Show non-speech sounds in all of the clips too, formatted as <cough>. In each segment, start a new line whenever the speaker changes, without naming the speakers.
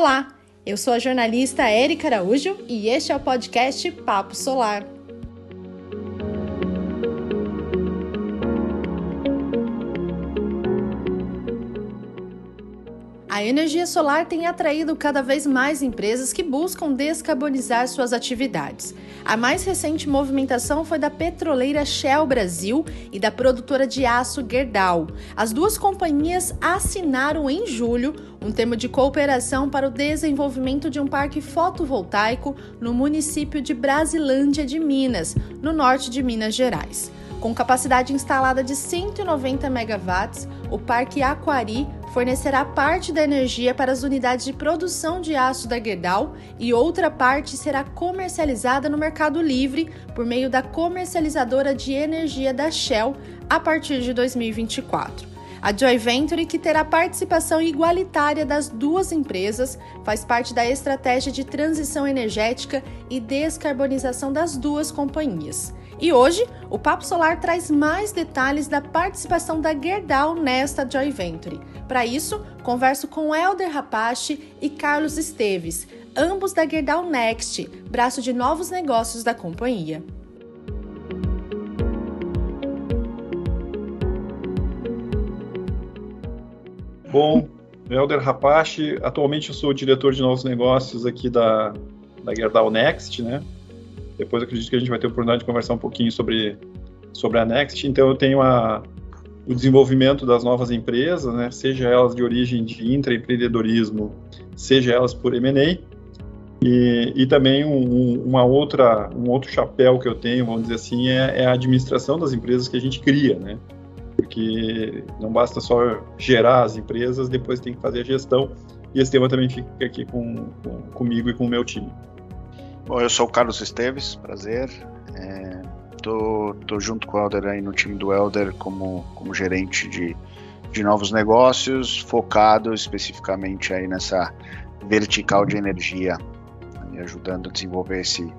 Olá, eu sou a jornalista Érica Araújo e este é o podcast Papo Solar. A energia solar tem atraído cada vez mais empresas que buscam descarbonizar suas atividades. A mais recente movimentação foi da petroleira Shell Brasil e da produtora de aço Gerdau. As duas companhias assinaram em julho um termo de cooperação para o desenvolvimento de um parque fotovoltaico no município de Brasilândia de Minas, no norte de Minas Gerais. Com capacidade instalada de 190 megawatts, o Parque Aquari fornecerá parte da energia para as unidades de produção de aço da Gerdau e outra parte será comercializada no Mercado Livre por meio da comercializadora de energia da Shell a partir de 2024. A Joy Venture, que terá participação igualitária das duas empresas, faz parte da estratégia de transição energética e descarbonização das duas companhias. E hoje, o Papo Solar traz mais detalhes da participação da Gerdau nesta Joy Venture. Para isso, converso com Helder Rapache e Carlos Esteves, ambos da Gerdau Next, braço de novos negócios da companhia.
Bom, Helder Rapache, atualmente eu sou diretor de novos negócios aqui da, da Gerdau Next, né? Depois acredito que a gente vai ter a oportunidade de conversar um pouquinho sobre, sobre a Next. Então, eu tenho a, o desenvolvimento das novas empresas, né, seja elas de origem de intraempreendedorismo, seja elas por M&A, e, e, também um, uma outra, um outro chapéu que eu tenho, vamos dizer assim, é, é, a administração das empresas que a gente cria, né? Porque não basta só gerar as empresas, depois tem que fazer a gestão, e esse tema também fica aqui com, com comigo e com o meu time.
Bom, eu sou o Carlos Esteves, prazer. É, tô, tô junto com o Helder aí no time do Helder como, como gerente de, de novos negócios, focado especificamente aí nessa vertical de energia, ajudando a desenvolver esse,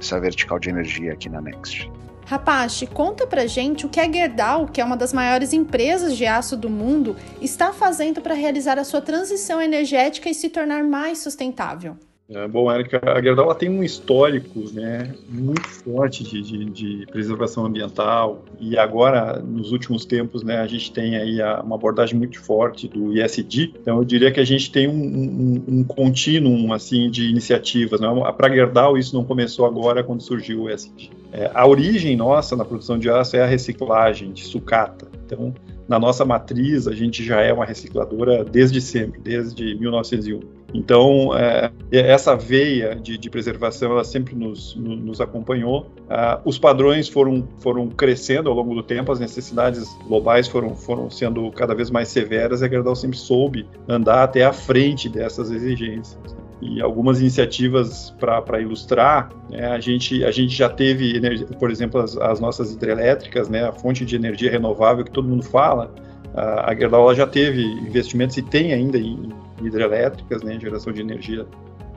essa vertical de energia aqui na Next.
Rapache, conta pra gente o que a Gerdau, que é uma das maiores empresas de aço do mundo, está fazendo para realizar a sua transição energética e se tornar mais sustentável.
É, bom, Érica, a Gerdau tem um histórico né, muito forte de, de, de, preservação ambiental e agora, nos últimos tempos, né, a gente tem aí a, uma abordagem muito forte do ISD. Então, eu diria que a gente tem um, um, um contínuo assim, de iniciativas. Né? Para a Gerdau, isso não começou agora quando surgiu o ISD. É, a origem nossa na produção de aço é a reciclagem de sucata. Então, na nossa matriz, a gente já é uma recicladora desde sempre, desde 1901. Então, é, essa veia de, de, preservação, ela sempre nos, nos acompanhou. Ah, os padrões foram, foram crescendo ao longo do tempo, as necessidades globais foram, foram sendo cada vez mais severas e a Gerdau sempre soube andar até à frente dessas exigências e algumas iniciativas para ilustrar, né, a, gente, a gente já teve, por exemplo, as, as, nossas hidrelétricas, né, a fonte de energia renovável que todo mundo fala, a, a Gerdau já teve investimentos e tem ainda em, hidrelétricas, né, geração de energia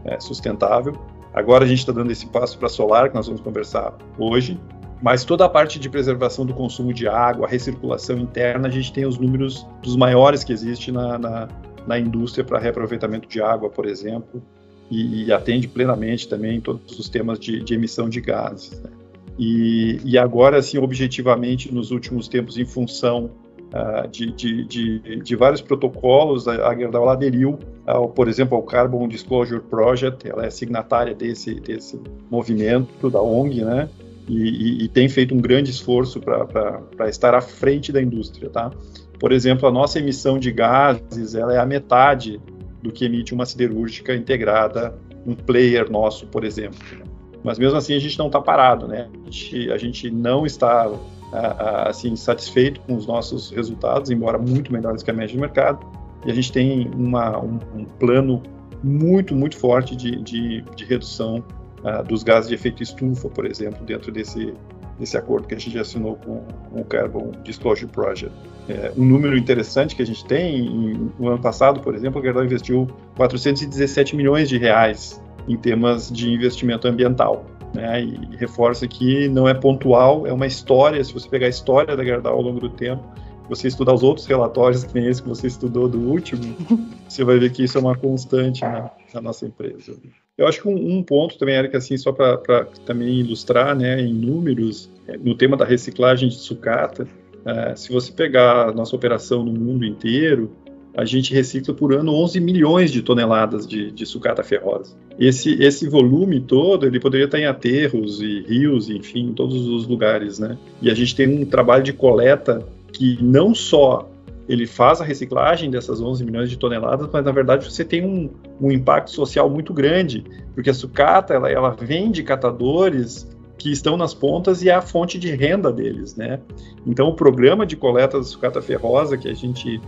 é, sustentável. Agora a gente está dando esse passo para solar, que nós vamos conversar hoje, mas toda a parte de preservação do consumo de água, recirculação interna, a gente tem os números dos maiores que existe na, na, na indústria para reaproveitamento de água, por exemplo, e, e, atende plenamente também todos os temas de, de emissão de gases. Né? E, e, agora, assim, objetivamente, nos últimos tempos, em função uh, de, de, de, vários protocolos, a, a Gerdau aderiu, ao, por exemplo, ao Carbon Disclosure Project, ela é signatária desse, desse movimento da ONG, né? E, e, tem feito um grande esforço para estar à frente da indústria, tá? Por exemplo, a nossa emissão de gases ela é a metade do que emite uma siderúrgica integrada, um player nosso, por exemplo. Mas mesmo assim a gente não está parado, né? A gente, a gente não está assim satisfeito com os nossos resultados, embora muito melhores que a média do mercado. E a gente tem uma, um, um plano muito, muito forte de, de, de redução uh, dos gases de efeito estufa, por exemplo, dentro desse, desse acordo que a gente assinou com, com o Carbon Disclosure Project. É, um número interessante que a gente tem, no ano passado, por exemplo, a Gerdau investiu 417 milhões de reais em temas de investimento ambiental. Né, e reforça que não é pontual, é uma história. Se você pegar a história da Gerdau ao longo do tempo, você estudar os outros relatórios, que nem esse que você estudou do último, <laughs> você vai ver que isso é uma constante. Né? na nossa empresa. Eu acho que um, um ponto também, Erika, assim, só para também ilustrar, né, em números, no tema da reciclagem de sucata, é, se você pegar a nossa operação no mundo inteiro, a gente recicla por ano 11 milhões de toneladas de, de sucata ferrosa. Esse, esse volume todo, ele poderia estar em aterros e rios, enfim, em todos os lugares, né? E a gente tem um trabalho de coleta que não só ele faz a reciclagem dessas 11 milhões de toneladas, mas na verdade você tem um, um impacto social muito grande, porque a sucata ela, ela vem de catadores que estão nas pontas e é a fonte de renda deles, né? Então o programa de coleta da sucata ferrosa que a gente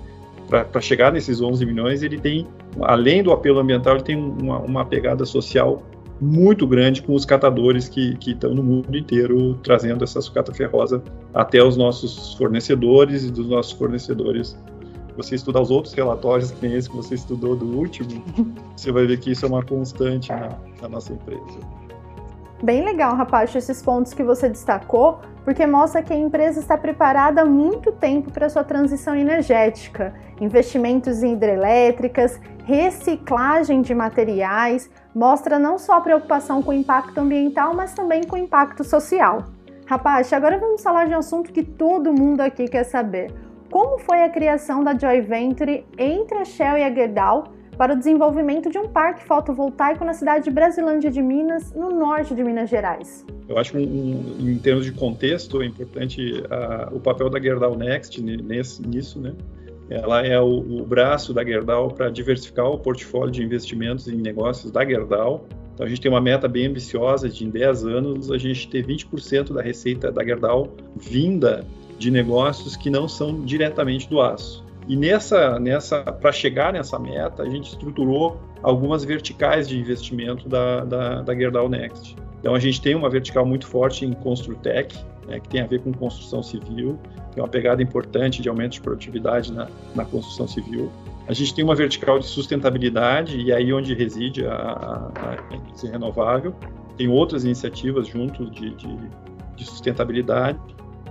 para chegar nesses 11 milhões, ele tem, além do apelo ambiental, ele tem uma, uma pegada social muito grande com os catadores que, estão no mundo inteiro trazendo essa sucata ferrosa até os nossos fornecedores e dos nossos fornecedores. Você estudar os outros relatórios, que nem esse que você estudou do último, você vai ver que isso é uma constante na, na nossa empresa.
Bem legal, rapaz, esses pontos que você destacou, porque mostra que a empresa está preparada há muito tempo para sua transição energética. Investimentos em hidrelétricas, reciclagem de materiais, mostra não só a preocupação com o impacto ambiental, mas também com o impacto social. Rapaz, agora vamos falar de um assunto que todo mundo aqui quer saber. Como foi a criação da Joy Venture entre a Shell e a Gerdau para o desenvolvimento de um parque fotovoltaico na cidade de Brasilândia de Minas, no norte de Minas Gerais.
Eu acho que, um, em termos de contexto, é importante o papel da Gerdau Next nesse, nisso, né? Ela é o, o braço da Gerdau para diversificar o portfólio de investimentos em negócios da Gerdau. Então, a gente tem uma meta bem ambiciosa de, em 10 anos, a gente ter 20% da receita da Gerdau vinda de negócios que não são diretamente do aço. E nessa, nessa, para chegar nessa meta, a gente estruturou algumas verticais de investimento da, da, da Gerdau Next. Então a gente tem uma vertical muito forte em Construtec, né, que tem a ver com construção civil, que é uma pegada importante de aumento de produtividade na, na construção civil. A gente tem uma vertical de sustentabilidade, e aí onde reside a, a, a energia renovável. Tem outras iniciativas junto de, de, de sustentabilidade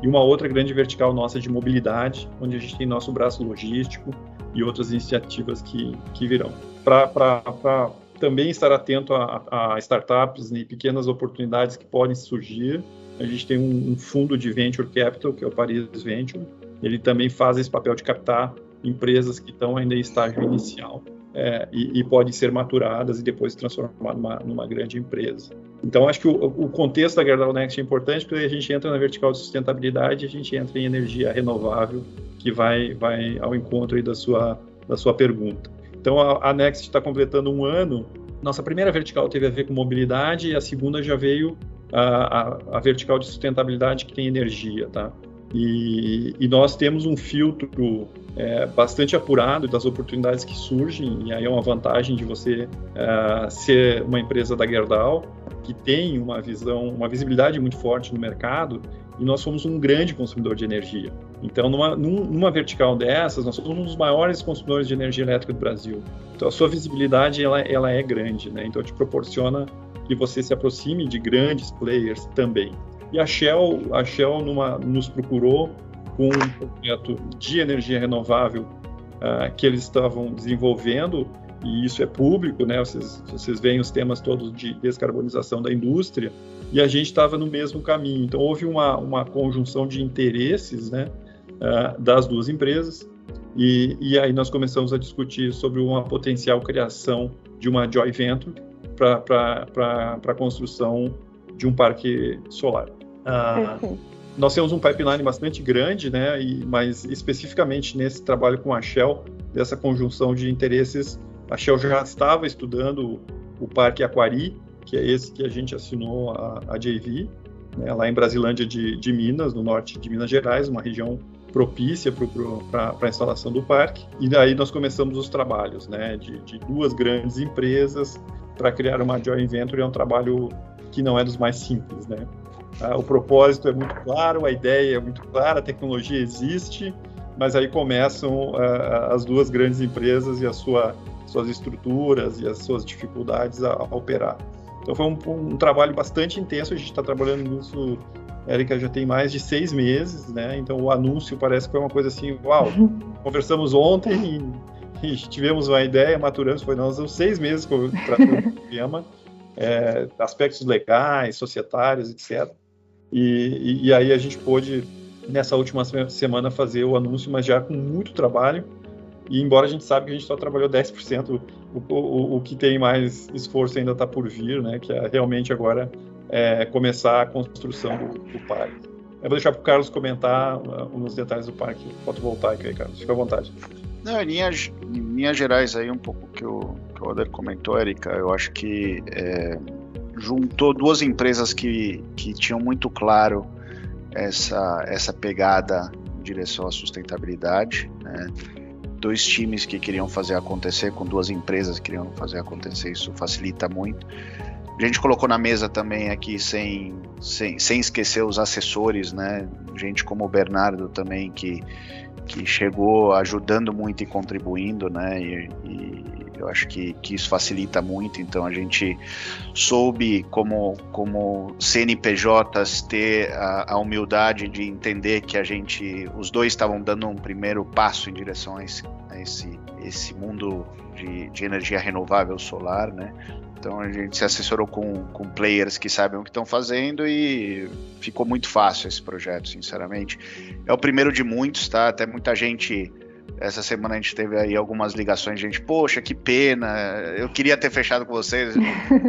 e uma outra grande vertical nossa de mobilidade, onde a gente tem nosso braço logístico e outras iniciativas que, que virão. Para também estar atento a, a, startups e pequenas oportunidades que podem surgir, a gente tem um, um, fundo de venture capital, que é o Paris Venture. Ele também faz esse papel de captar empresas que estão ainda em estágio inicial é, e, e, podem ser maturadas e depois transformar numa, numa grande empresa. Então, acho que o, o, contexto da Gerdau Next é importante porque a gente entra na vertical de sustentabilidade, a gente entra em energia renovável, que vai, vai ao encontro da sua, da sua pergunta. Então, a, a Next está completando um ano. Nossa primeira vertical teve a ver com mobilidade e a segunda já veio a, a, a vertical de sustentabilidade que tem energia, tá? E, e, nós temos um filtro é, bastante apurado das oportunidades que surgem, e aí é uma vantagem de você é, ser uma empresa da Gerdau, que tem uma visão, uma visibilidade muito forte no mercado, e nós somos um grande consumidor de energia. Então, numa, numa vertical dessas, nós somos um dos maiores consumidores de energia elétrica do Brasil. Então, a sua visibilidade ela, ela é grande, né? Então, te proporciona que você se aproxime de grandes players também. E a Shell, a Shell numa, nos procurou com um projeto de energia renovável uh, que eles estavam desenvolvendo, e isso é público, né? Vocês, vocês veem os temas todos de descarbonização da indústria, e a gente estava no mesmo caminho. Então, houve uma, uma conjunção de interesses né, uh, das duas empresas, e, e, aí nós começamos a discutir sobre uma potencial criação de uma joint venture para a construção de um parque solar. Ah, nós temos um pipeline bastante grande, né? E, mas especificamente nesse trabalho com a Shell, dessa conjunção de interesses, a Shell já estava estudando o Parque Aquari, que é esse que a gente assinou a, a JV, né, lá em Brasilândia de, de, Minas, no norte de Minas Gerais, uma região propícia para a instalação do parque. E daí nós começamos os trabalhos, né, de, de duas grandes empresas para criar uma joint venture. É um trabalho que não é dos mais simples, né? Ah, o propósito é muito claro, a ideia é muito clara, a tecnologia existe, mas aí começam uh, as duas grandes empresas e as sua, suas estruturas e as suas dificuldades a, a operar. Então foi um, um, trabalho bastante intenso, a gente está trabalhando nisso, Érica, já tem mais de seis meses, né? Então o anúncio parece que foi uma coisa assim, uau, <laughs> conversamos ontem e tivemos uma ideia, maturamos, foi nós seis meses tratando do tema, é, aspectos legais, societários, etc. E, e, e, aí a gente pôde, nessa última semana, fazer o anúncio, mas já com muito trabalho. E embora a gente sabe que a gente só trabalhou 10%, o, o, o que tem mais esforço ainda está por vir, né? Que é realmente agora é, começar a construção do, do parque. Eu vou deixar para o Carlos comentar uh, uns detalhes do parque fotovoltaico aí, Carlos. Fica à vontade.
Não, em linhas, em linhas gerais aí, um pouco que o, que o Oder comentou, Erika, eu acho que é, juntou duas empresas que, que tinham muito claro essa, essa pegada em direção à sustentabilidade, né? dois times que queriam fazer acontecer, com duas empresas que queriam fazer acontecer, isso facilita muito. A gente colocou na mesa também aqui, sem, sem, sem esquecer os assessores, né? Gente como o Bernardo também, que, que chegou ajudando muito e contribuindo, né? E, e eu acho que, que isso facilita muito. Então a gente soube, como, como CNPJs, ter a, a humildade de entender que a gente, os dois estavam dando um primeiro passo em direção a esse, a esse, esse mundo de, de energia renovável solar, né? Então a gente se assessorou com, com players que sabem o que estão fazendo e ficou muito fácil esse projeto, sinceramente. É o primeiro de muitos, tá? Até muita gente. Essa semana a gente teve aí algumas ligações, gente, poxa, que pena, eu queria ter fechado com vocês.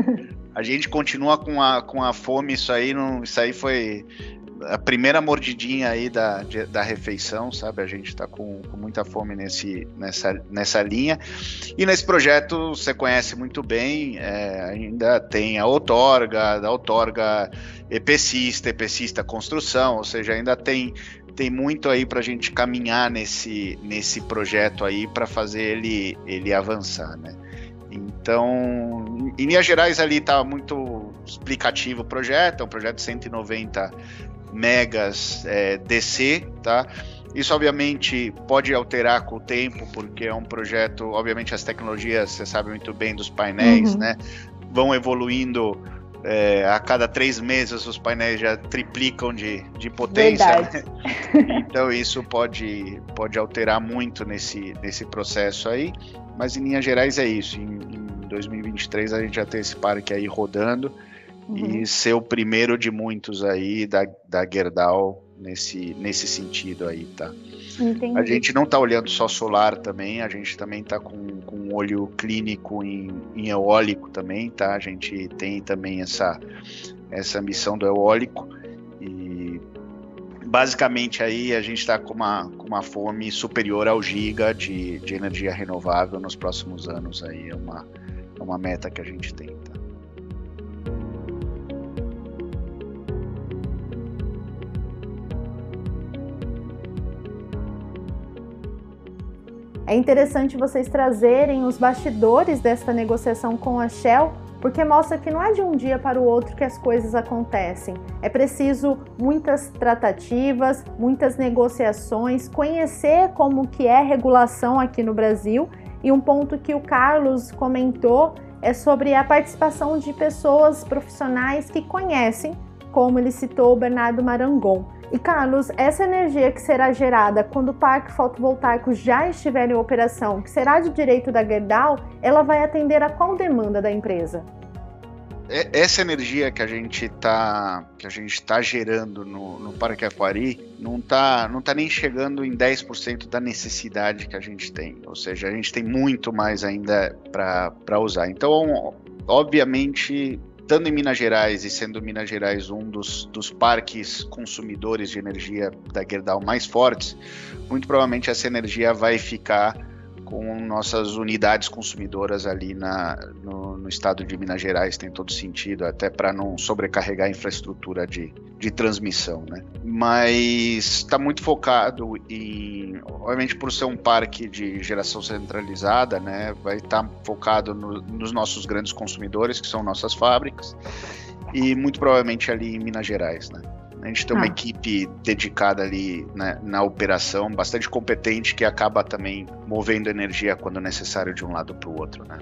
<laughs> a gente continua com a, com a fome, isso aí não, isso aí foi a primeira mordidinha aí da, da refeição, sabe? A gente está com, com, muita fome nesse, nessa, nessa linha. E nesse projeto, você conhece muito bem, é, ainda tem a outorga, da outorga EPCista, EPCista Construção, ou seja, ainda tem, tem muito aí para a gente caminhar nesse, nesse projeto aí para fazer ele, ele avançar, né? Então, em Minas Gerais ali está muito explicativo o projeto, é um projeto de 190 megas é, DC, tá? Isso obviamente pode alterar com o tempo, porque é um projeto, obviamente as tecnologias, você sabe muito bem dos painéis, uhum. né? Vão evoluindo é, a cada três meses os painéis já triplicam de, de potência. Né? <laughs> Então isso pode, pode alterar muito nesse, nesse processo aí. Mas em linhas gerais é isso. Em, em 2023 a gente já tem esse parque aí rodando uhum. e ser o primeiro de muitos aí da, da Gerdau nesse, nesse sentido aí, tá? Entendi. A gente não está olhando só solar também, a gente também está com, com um olho clínico em, em eólico também, tá? A gente tem também essa, essa missão do eólico e basicamente aí a gente está com uma, com uma fome superior ao giga de, de energia renovável nos próximos anos aí, é uma, é uma meta que a gente tem,
É interessante vocês trazerem os bastidores desta negociação com a Shell, porque mostra que não é de um dia para o outro que as coisas acontecem. É preciso muitas tratativas, muitas negociações, conhecer como que é regulação aqui no Brasil. E um ponto que o Carlos comentou é sobre a participação de pessoas profissionais que conhecem, como ele citou o Bernardo Marangon. E Carlos, essa energia que será gerada quando o parque fotovoltaico já estiver em operação, que será de direito da Gerdau, ela vai atender a qual demanda da empresa?
É, essa energia que a gente está que a gente tá gerando no, no Parque Aquari não está não tá nem chegando em 10% da necessidade que a gente tem. Ou seja, a gente tem muito mais ainda para usar. Então, obviamente, estando em Minas Gerais e sendo Minas Gerais um dos, dos parques consumidores de energia da Gerdau mais fortes, muito provavelmente essa energia vai ficar com nossas unidades consumidoras ali na, no, no, estado de Minas Gerais tem todo sentido, até para não sobrecarregar a infraestrutura de, de transmissão, né? Mas está muito focado em, obviamente por ser um parque de geração centralizada, né? Vai estar tá focado no, nos nossos grandes consumidores, que são nossas fábricas, e muito provavelmente ali em Minas Gerais, né? A gente tem uma ah. equipe dedicada ali né, na operação, bastante competente, que acaba também movendo energia quando necessário de um lado para o outro, né?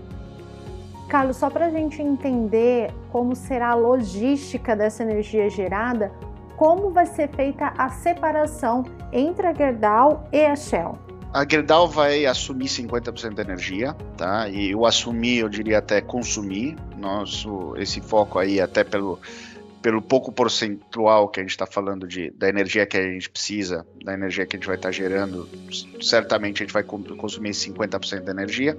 Carlos, só para a gente entender como será a logística dessa energia gerada, como vai ser feita a separação entre a Gerdau e a Shell?
a Gerdau vai assumir 50% da energia, tá? E o assumir, eu diria até consumir. Nosso, esse foco aí, até pelo, pelo pouco percentual que a gente está falando de, da energia que a gente precisa, da energia que a gente vai estar tá gerando, certamente a gente vai consumir 50% da energia.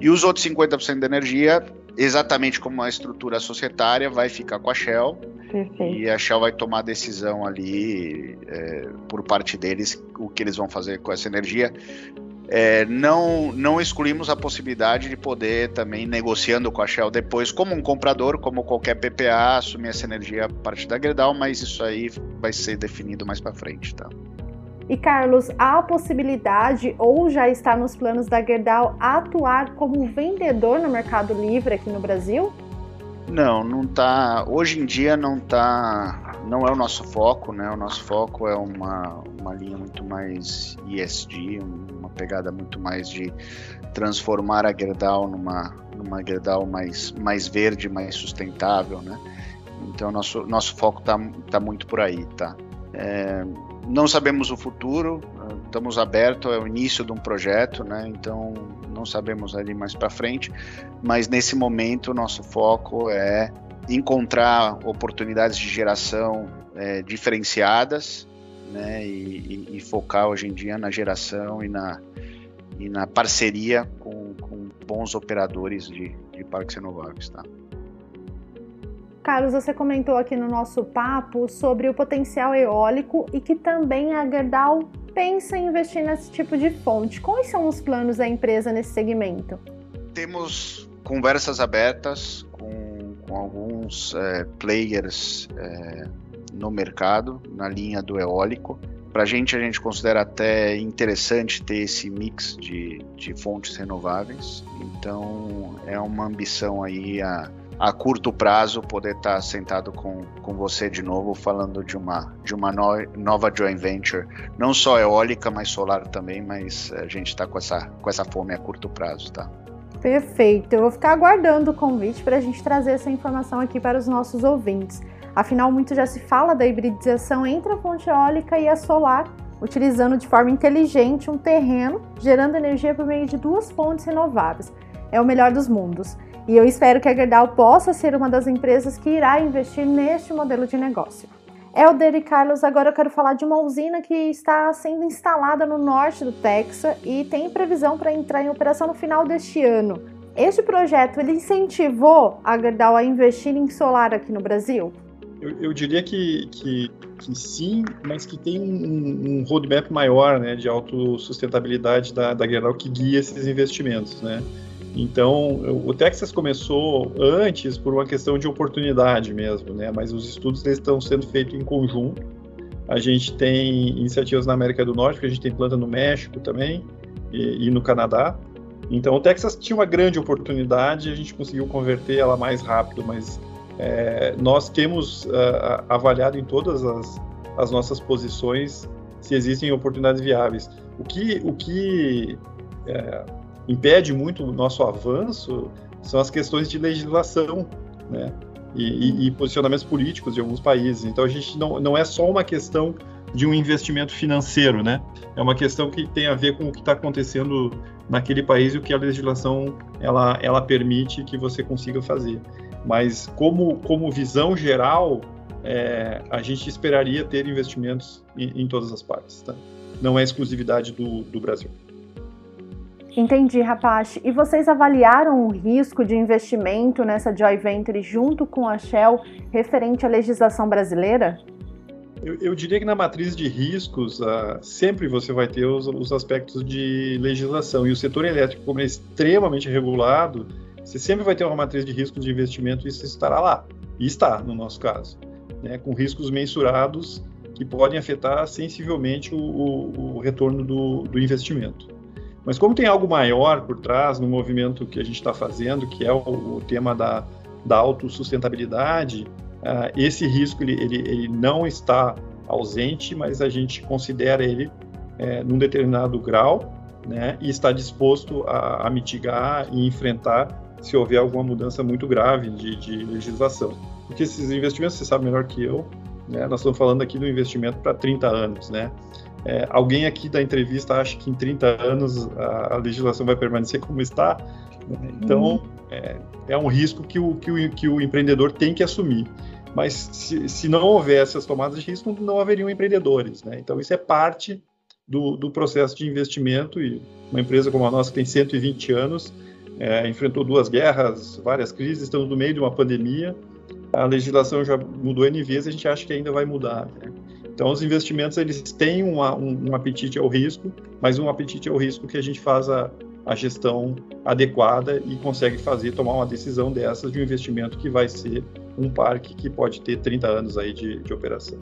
E os outros 50% da energia, exatamente como a estrutura societária, vai ficar com a Shell. Perfeito. E a Shell vai tomar a decisão ali, é, por parte deles, o que eles vão fazer com essa energia. É, não, não excluímos a possibilidade de poder também, negociando com a Shell depois, como um comprador, como qualquer PPA, assumir essa energia a partir da Gerdau, mas isso aí vai ser definido mais para frente, tá?
E Carlos, há a possibilidade ou já está nos planos da Gerdau atuar como vendedor no Mercado Livre aqui no Brasil?
Não, não tá. Hoje em dia não tá. Não é o nosso foco, né? O nosso foco é uma, uma linha muito mais ESG, uma pegada muito mais de transformar a Gerdau numa, numa Gerdau mais, mais verde, mais sustentável, né? Então nosso, nosso foco tá, tá muito por aí, tá? É, não sabemos o futuro, estamos abertos, é o início de um projeto, né? Então não sabemos ali mais para frente, mas nesse momento o nosso foco é encontrar oportunidades de geração é, diferenciadas, né? E, e, e, focar hoje em dia na geração e na, e na parceria com, com bons operadores de, de parques renováveis, tá?
Carlos, você comentou aqui no nosso papo sobre o potencial eólico e que também a Gerdau pensa em investir nesse tipo de fonte. Quais são os planos da empresa nesse segmento?
Temos conversas abertas com, com alguns é, players é, no mercado, na linha do eólico. Para a gente, a gente considera até interessante ter esse mix de, de fontes renováveis. Então, é uma ambição aí a a curto prazo poder estar tá sentado com, com você de novo falando de uma de uma no, nova joint venture, não só eólica, mas solar também, mas a gente está com essa com essa fome a curto prazo, tá?
Perfeito. Eu vou ficar aguardando o convite para a gente trazer essa informação aqui para os nossos ouvintes. Afinal, muito já se fala da hibridização entre a fonte eólica e a solar, utilizando de forma inteligente um terreno, gerando energia por meio de duas fontes renováveis. É o melhor dos mundos. E eu espero que a Gerdau possa ser uma das empresas que irá investir neste modelo de negócio. Helder e Carlos, agora eu quero falar de uma usina que está sendo instalada no norte do Texas e tem previsão para entrar em operação no final deste ano. Este projeto ele incentivou a Gerdau a investir em solar aqui no Brasil?
Eu, eu diria que, que, que, sim, mas que tem um, um roadmap maior né, de autossustentabilidade da, da Gerdau que guia esses investimentos. Né? Então, o Texas começou antes por uma questão de oportunidade mesmo, né? Mas os estudos estão sendo feitos em conjunto. A gente tem iniciativas na América do Norte, porque a gente tem planta no México também e, e no Canadá. Então, o Texas tinha uma grande oportunidade, e a gente conseguiu converter ela mais rápido, mas é, nós temos uh, avaliado em todas as, as nossas posições se existem oportunidades viáveis. O que, o que é, impede muito o nosso avanço são as questões de legislação, né? E, e, e, posicionamentos políticos de alguns países. Então a gente não, não é só uma questão de um investimento financeiro, né? É uma questão que tem a ver com o que está acontecendo naquele país e o que a legislação ela, ela permite que você consiga fazer. Mas como, como visão geral, é, a gente esperaria ter investimentos em, em todas as partes, tá? Não é exclusividade do, do Brasil.
Entendi, Rapache. E vocês avaliaram o risco de investimento nessa joint venture junto com a Shell referente à legislação brasileira?
Eu, eu diria que na matriz de riscos, uh, sempre você vai ter os, os, aspectos de legislação. E o setor elétrico, como é extremamente regulado, você sempre vai ter uma matriz de riscos de investimento e isso estará lá. E está, no nosso caso. Né, com riscos mensurados que podem afetar sensivelmente o, o, o retorno do, do investimento. Mas como tem algo maior por trás no movimento que a gente está fazendo, que é o, o, tema da, da autossustentabilidade, uh, esse risco ele, ele, ele, não está ausente, mas a gente considera ele é, num determinado grau né, e está disposto a, a, mitigar e enfrentar se houver alguma mudança muito grave de, de legislação. Porque esses investimentos, você sabe melhor que eu, né, nós estamos falando aqui do investimento para 30 anos, né? É, alguém aqui da entrevista acha que em 30 anos a, a legislação vai permanecer como está? Então, uhum. é, é, um risco que o, que, o, que o empreendedor tem que assumir. Mas se, se não houvesse as tomadas de risco, não haveriam empreendedores. Né? Então, isso é parte do, do processo de investimento e uma empresa como a nossa, que tem 120 anos, é, enfrentou duas guerras, várias crises, estamos no meio de uma pandemia, a legislação já mudou N vezes, a gente acha que ainda vai mudar. Né? Então, os investimentos eles têm uma, um, um, apetite ao risco, mas um apetite ao risco que a gente faz a, a gestão adequada e consegue fazer, tomar uma decisão dessas de um investimento que vai ser um parque que pode ter 30 anos aí de, de operação.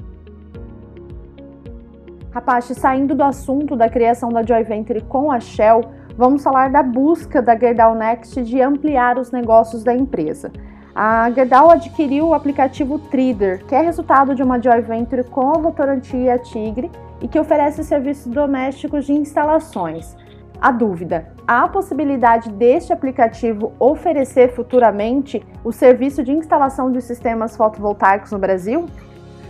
Rapache, saindo do assunto da criação da Joy Venture com a Shell, vamos falar da busca da Gerdau Next de ampliar os negócios da empresa. A Gerdau adquiriu o aplicativo Trader, que é resultado de uma joint venture com a Votorantim Tigre e que oferece serviços domésticos de instalações. A dúvida: há a possibilidade deste aplicativo oferecer futuramente o serviço de instalação de sistemas fotovoltaicos no Brasil?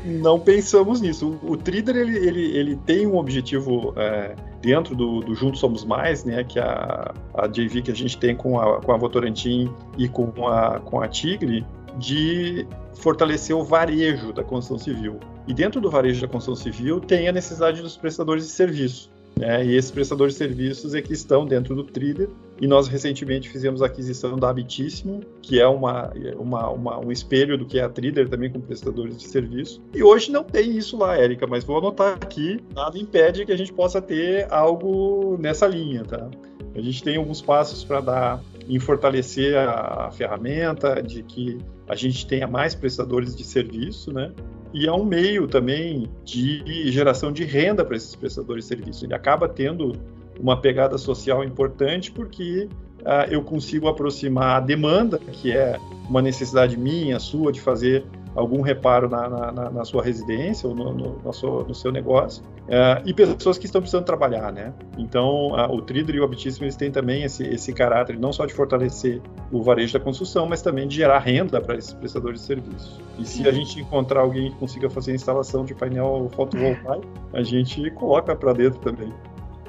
não pensamos nisso. O, Trader ele, ele, ele tem um objetivo é, dentro do, do Juntos Somos Mais, né, que a, a JV que a gente tem com a, com a Votorantim e com a, com a Tigre, de fortalecer o varejo da construção civil. E dentro do varejo da construção civil tem a necessidade dos prestadores de serviço. Né? E esses prestadores de serviços é que estão dentro do Trader. E nós recentemente fizemos a aquisição da Habitíssimo, que é uma, uma, uma, um espelho do que é a Trader também com prestadores de serviço. E hoje não tem isso lá, Érica, mas vou anotar aqui. Nada impede que a gente possa ter algo nessa linha, tá? A gente tem alguns passos para dar em fortalecer a, a ferramenta, de que a gente tenha mais prestadores de serviço, né? e é um meio também de geração de renda para esses prestadores de serviço. Ele acaba tendo uma pegada social importante porque uh, eu consigo aproximar a demanda, que é uma necessidade minha, sua, de fazer algum reparo na, na, na sua residência ou no, no, no, seu, no seu negócio, uh, e pessoas que estão precisando trabalhar, né? Então, uh, o Tridor e o Habitíssimo, eles têm também esse, esse caráter não só de fortalecer o varejo da construção, mas também de gerar renda para esses prestadores de serviços. E se a gente encontrar alguém que consiga fazer a instalação de painel fotovoltaico, a gente coloca para dentro também.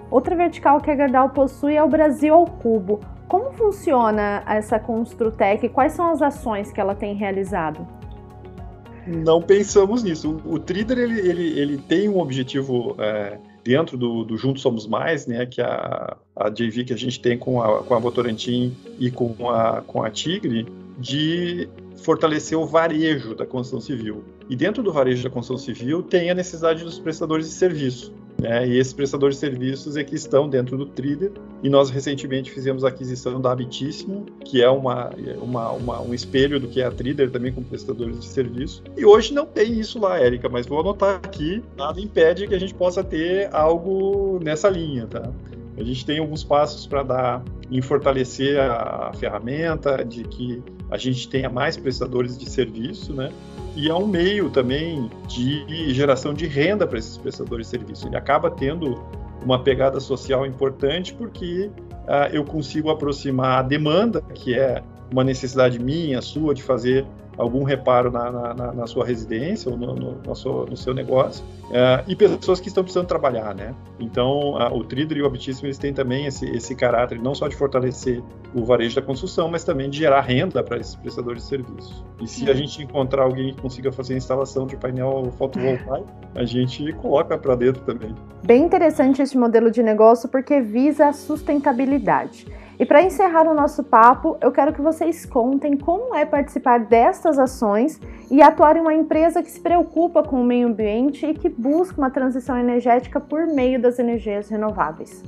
Outra vertical que a Gardal possui é o Brasil ao Cubo. Como funciona essa Construtec e quais são as ações que ela tem realizado?
não pensamos nisso. O, o Trader ele, ele, ele tem um objetivo é, dentro do, do Juntos Somos Mais, né, que é a, a JV que a gente tem com a, com a Votorantim e com a, com a Tigre, de fortalecer o varejo da construção civil. E dentro do varejo da construção civil tem a necessidade dos prestadores de serviço. Né? E esses prestadores de serviços é que estão dentro do Trader. E nós recentemente fizemos a aquisição da Habitíssimo, que é uma, uma, uma, um espelho do que é a Trader também com prestadores de serviço. E hoje não tem isso lá, Érica, mas vou anotar aqui. Nada impede que a gente possa ter algo nessa linha, tá? A gente tem alguns passos para dar em fortalecer a ferramenta, de que a gente tenha mais prestadores de serviço, né? E é um meio também de geração de renda para esses prestadores de serviço. Ele acaba tendo uma pegada social importante porque uh, eu consigo aproximar a demanda, que é uma necessidade minha, sua, de fazer algum reparo na, na, na sua residência ou no, no, no, seu, no seu, negócio, uh, e pessoas que estão precisando trabalhar, né? Então, uh, o Tridor e o Habitíssimo, eles têm também esse, esse caráter não só de fortalecer o varejo da construção, mas também de gerar renda para esses prestadores de serviços. E se a gente encontrar alguém que consiga fazer a instalação de painel fotovoltaico, a gente coloca para dentro também.
Bem interessante esse modelo de negócio porque visa a sustentabilidade. E para encerrar o nosso papo, eu quero que vocês contem como é participar destas ações e atuar em uma empresa que se preocupa com o meio ambiente e que busca uma transição energética por meio das energias renováveis.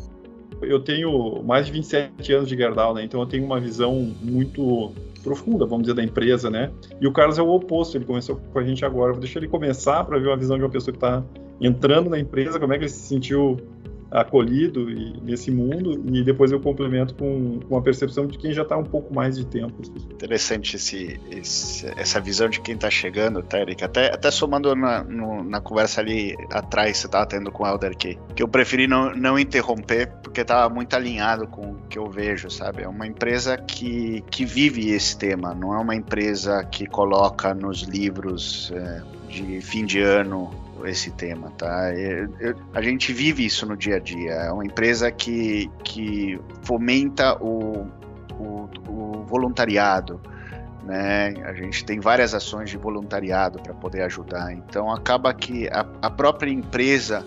Eu tenho mais de 27 anos de Gerdau, né? então eu tenho uma visão muito profunda, vamos dizer, da empresa, né? E o Carlos é o oposto, ele começou com a gente agora. Vou deixar ele começar para ver uma visão de uma pessoa que está entrando na empresa, como é que ele se sentiu acolhido e, nesse mundo e depois eu complemento com, com a percepção de quem já está um pouco mais de tempo.
Interessante esse, esse essa visão de quem está chegando, tá, Eric? Até, até somando na, no, na conversa ali atrás você estava tendo com o Elder que, que eu preferi não, não interromper porque estava muito alinhado com o que eu vejo, sabe? É uma empresa que, que vive esse tema, não é uma empresa que coloca nos livros é, de fim de ano esse tema, tá? Eu, eu, a gente vive isso no dia a dia. É uma empresa que, que fomenta o, o, o voluntariado, né? A gente tem várias ações de voluntariado para poder ajudar. Então acaba que a, a própria empresa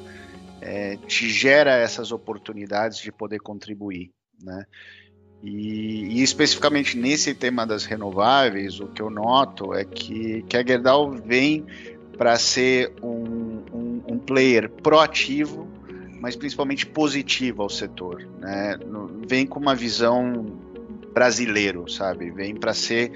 é, te gera essas oportunidades de poder contribuir, né? E, e, especificamente nesse tema das renováveis, o que eu noto é que, que a Gerdau vem para ser um, um, um, player proativo, mas principalmente positivo ao setor. Né? Vem com uma visão brasileiro, sabe? Vem para ser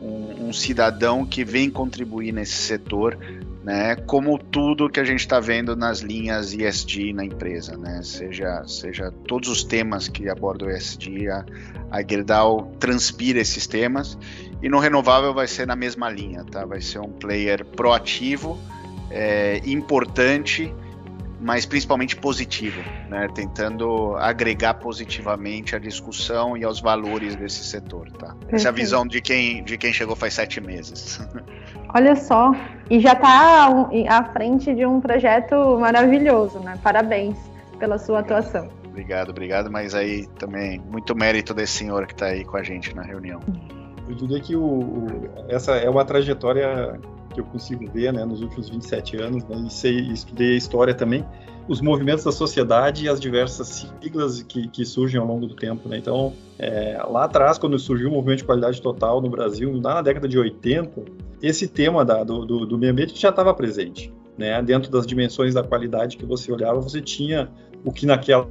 um, um, cidadão que vem contribuir nesse setor, né? Como tudo que a gente está vendo nas linhas ESG na empresa, né? Seja, seja todos os temas que abordam o ESG, a, a Gerdau transpira esses temas e no renovável vai ser na mesma linha, tá? Vai ser um player proativo, é, importante mas principalmente positivo, né? tentando agregar positivamente a discussão e aos valores desse setor. Tá? Essa é a visão de quem, de quem chegou faz sete meses. <laughs>
Olha só, e já está à frente de um projeto maravilhoso, né? Parabéns pela sua atuação.
Obrigado, obrigado, mas aí também muito mérito desse senhor que está aí com a gente na reunião.
Eu diria que o, o, essa é uma trajetória que eu consigo ver né, nos últimos 27 anos, né, e sei, estudei a história também, os movimentos da sociedade e as diversas siglas que, que surgem ao longo do tempo. Né? Então, é, lá atrás, quando surgiu o movimento de qualidade total no Brasil, na década de 80, esse tema da, do, do, do meio ambiente já estava presente. Né? Dentro das dimensões da qualidade que você olhava, você tinha o que naquela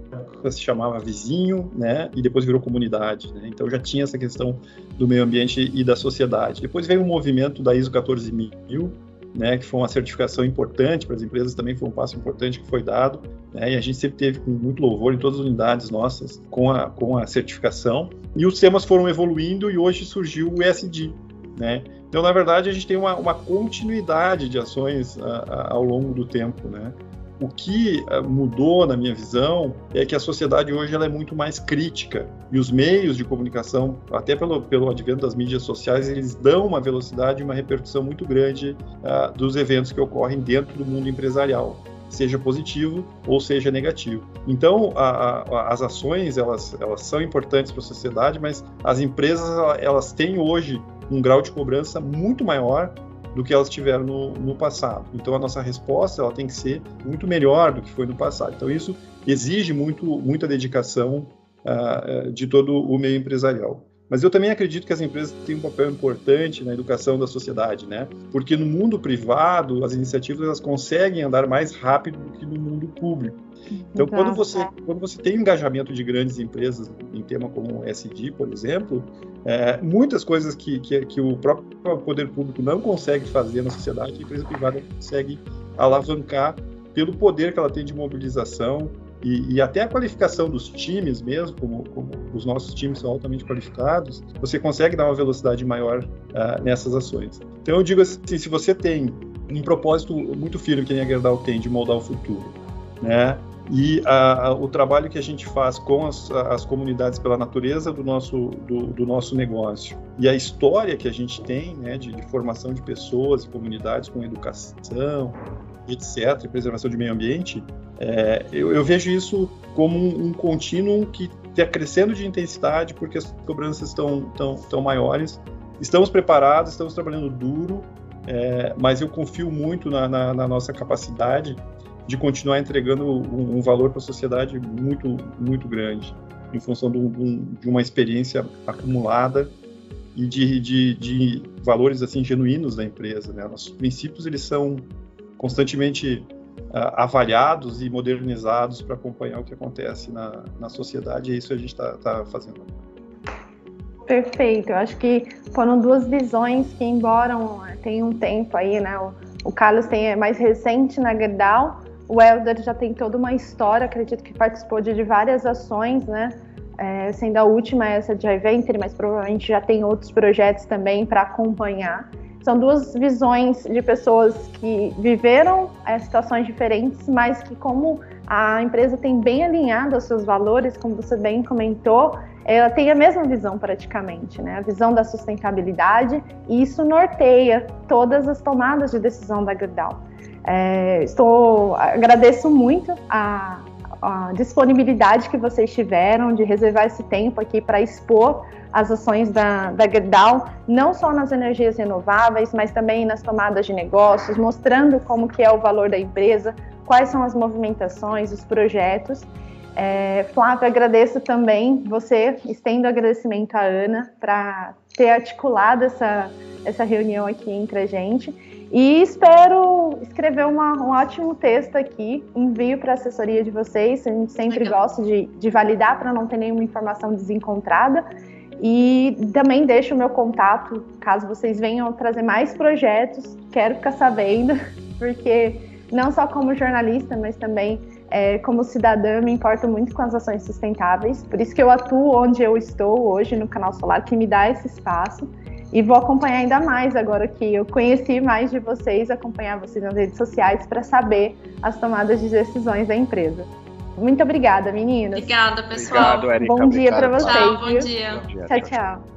época se chamava vizinho, né? E depois virou comunidade. Né? Então já tinha essa questão do meio ambiente e da sociedade. Depois veio o movimento da ISO 14000, né? Que foi uma certificação importante para as empresas, também foi um passo importante que foi dado. Né? E a gente sempre teve com muito louvor em todas as unidades nossas com a, com a certificação. E os temas foram evoluindo e hoje surgiu o ESG, né? Então, na verdade, a gente tem uma, uma continuidade de ações a, a, ao longo do tempo, né? O que eh, mudou na minha visão é que a sociedade hoje ela é muito mais crítica e os meios de comunicação, até pelo, pelo advento das mídias sociais, eles dão uma velocidade e uma repercussão muito grande uh, dos eventos que ocorrem dentro do mundo empresarial seja positivo ou seja negativo. Então, a, a, as ações elas, elas são importantes para a sociedade, mas as empresas elas têm hoje um grau de cobrança muito maior do que elas tiveram no, no, passado. Então a nossa resposta ela tem que ser muito melhor do que foi no passado. Então isso exige muito, muita dedicação uh, de todo o meio empresarial. Mas eu também acredito que as empresas têm um papel importante na educação da sociedade, né? Porque no mundo privado as iniciativas elas conseguem andar mais rápido do que no mundo público. Então, quando você, quando você tem um engajamento de grandes empresas em tema como o SD, por exemplo, é, muitas coisas que, que, que, o próprio poder público não consegue fazer na sociedade, a empresa privada consegue alavancar pelo poder que ela tem de mobilização e, e até a qualificação dos times mesmo, como, como, os nossos times são altamente qualificados, você consegue dar uma velocidade maior uh, nessas ações. Então, eu digo assim, se você tem um propósito muito firme que a Gerdau tem de moldar o futuro, né? e a, a, o trabalho que a gente faz com as, as comunidades pela natureza do nosso, do, do, nosso negócio e a história que a gente tem né, de, de formação de pessoas e comunidades com educação, etc., e preservação de meio ambiente, é, eu, eu, vejo isso como um, um contínuo que está crescendo de intensidade porque as cobranças estão tão, tão maiores. Estamos preparados, estamos trabalhando duro, é, mas eu confio muito na, na, na nossa capacidade de continuar entregando um, um valor para a sociedade muito, muito grande, em função de uma experiência acumulada e de, de, de, valores assim genuínos da empresa. Né? Nossos princípios eles são constantemente uh, avaliados e modernizados para acompanhar o que acontece na, na sociedade. E é isso que a gente está tá fazendo.
Perfeito. Eu acho que foram duas visões que, embora tem um tempo aí, né? O, o Carlos tem é mais recente na Gerdau, o Helder já tem toda uma história, acredito que participou de várias ações, né? É, sendo a última essa de iVenture, mas provavelmente já tem outros projetos também para acompanhar. São duas visões de pessoas que viveram é, situações diferentes, mas que como a empresa tem bem alinhado os seus valores, como você bem comentou, ela tem a mesma visão praticamente, né? A visão da sustentabilidade, e isso norteia todas as tomadas de decisão da Gerdau.
É, estou agradeço muito a, a disponibilidade que vocês tiveram de reservar esse tempo aqui para expor as ações da, da Gerdau, não só nas energias renováveis, mas também nas tomadas de negócios, mostrando como que é o valor da empresa, quais são as movimentações, os projetos. É, agradeço também você, estendo agradecimento à Ana para ter articulado essa, essa reunião aqui entre a gente. E espero escrever uma, um ótimo texto aqui, envio para a assessoria de vocês. A gente sempre Legal. gosta de, de validar para não ter nenhuma informação desencontrada. E também deixo o meu contato, caso vocês venham trazer mais projetos, quero ficar sabendo, <laughs> porque não só como jornalista, mas também é, como cidadã, me importo muito com as ações sustentáveis. Por isso que eu atuo onde eu estou hoje no Canal Solar, que me dá esse espaço. E vou acompanhar ainda mais agora que eu conheci mais de vocês, acompanhar vocês nas redes sociais para saber as tomadas de decisões da empresa. Muito obrigada, meninas.
Obrigada, pessoal.
Obrigado, Erika.
Bom dia para vocês.
Tchau, bom dia.
Bom dia.
Tchau, tchau.